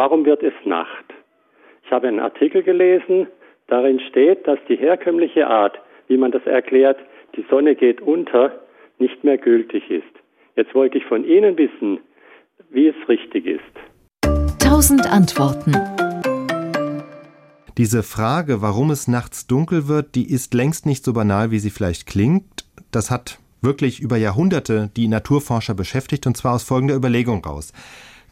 warum wird es Nacht? Ich habe einen Artikel gelesen, darin steht, dass die herkömmliche Art, wie man das erklärt, die Sonne geht unter, nicht mehr gültig ist. Jetzt wollte ich von Ihnen wissen, wie es richtig ist. Tausend Antworten. Diese Frage, warum es nachts dunkel wird, die ist längst nicht so banal, wie sie vielleicht klingt. Das hat wirklich über Jahrhunderte die Naturforscher beschäftigt und zwar aus folgender Überlegung raus.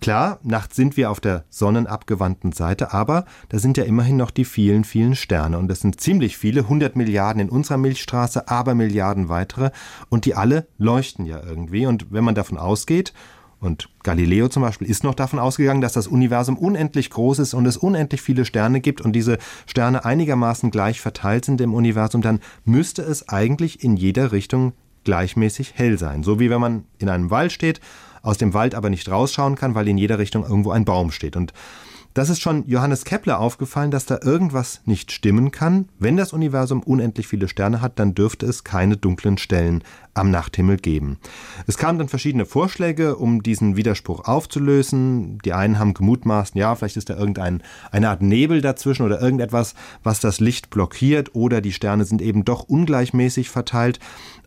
Klar, nachts sind wir auf der sonnenabgewandten Seite, aber da sind ja immerhin noch die vielen, vielen Sterne. Und das sind ziemlich viele, 100 Milliarden in unserer Milchstraße, aber Milliarden weitere. Und die alle leuchten ja irgendwie. Und wenn man davon ausgeht, und Galileo zum Beispiel ist noch davon ausgegangen, dass das Universum unendlich groß ist und es unendlich viele Sterne gibt und diese Sterne einigermaßen gleich verteilt sind im Universum, dann müsste es eigentlich in jeder Richtung gleichmäßig hell sein. So wie wenn man in einem Wald steht, aus dem Wald aber nicht rausschauen kann, weil in jeder Richtung irgendwo ein Baum steht. Und das ist schon Johannes Kepler aufgefallen, dass da irgendwas nicht stimmen kann. Wenn das Universum unendlich viele Sterne hat, dann dürfte es keine dunklen Stellen am Nachthimmel geben. Es kamen dann verschiedene Vorschläge, um diesen Widerspruch aufzulösen. Die einen haben gemutmaßt, ja, vielleicht ist da irgendeine Art Nebel dazwischen oder irgendetwas, was das Licht blockiert oder die Sterne sind eben doch ungleichmäßig verteilt.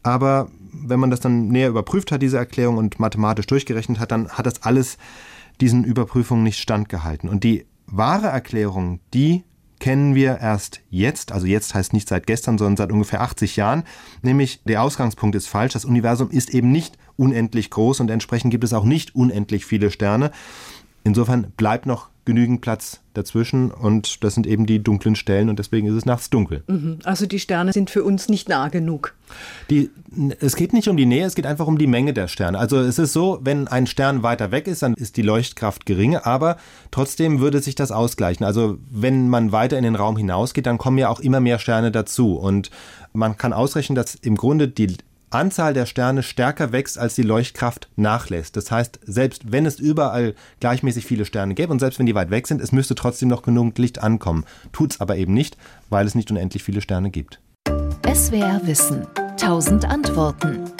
Aber wenn man das dann näher überprüft hat, diese Erklärung und mathematisch durchgerechnet hat, dann hat das alles diesen Überprüfungen nicht standgehalten. Und die wahre Erklärung, die kennen wir erst jetzt, also jetzt heißt nicht seit gestern, sondern seit ungefähr 80 Jahren, nämlich der Ausgangspunkt ist falsch, das Universum ist eben nicht unendlich groß und entsprechend gibt es auch nicht unendlich viele Sterne. Insofern bleibt noch genügend Platz dazwischen und das sind eben die dunklen Stellen und deswegen ist es nachts dunkel. Mhm. Also die Sterne sind für uns nicht nah genug. Die, es geht nicht um die Nähe, es geht einfach um die Menge der Sterne. Also es ist so, wenn ein Stern weiter weg ist, dann ist die Leuchtkraft geringe, aber trotzdem würde sich das ausgleichen. Also wenn man weiter in den Raum hinausgeht, dann kommen ja auch immer mehr Sterne dazu und man kann ausrechnen, dass im Grunde die Anzahl der Sterne stärker wächst, als die Leuchtkraft nachlässt. Das heißt, selbst wenn es überall gleichmäßig viele Sterne gäbe und selbst wenn die weit weg sind, es müsste trotzdem noch genug Licht ankommen. Tut's aber eben nicht, weil es nicht unendlich viele Sterne gibt. SWR Wissen. Tausend Antworten.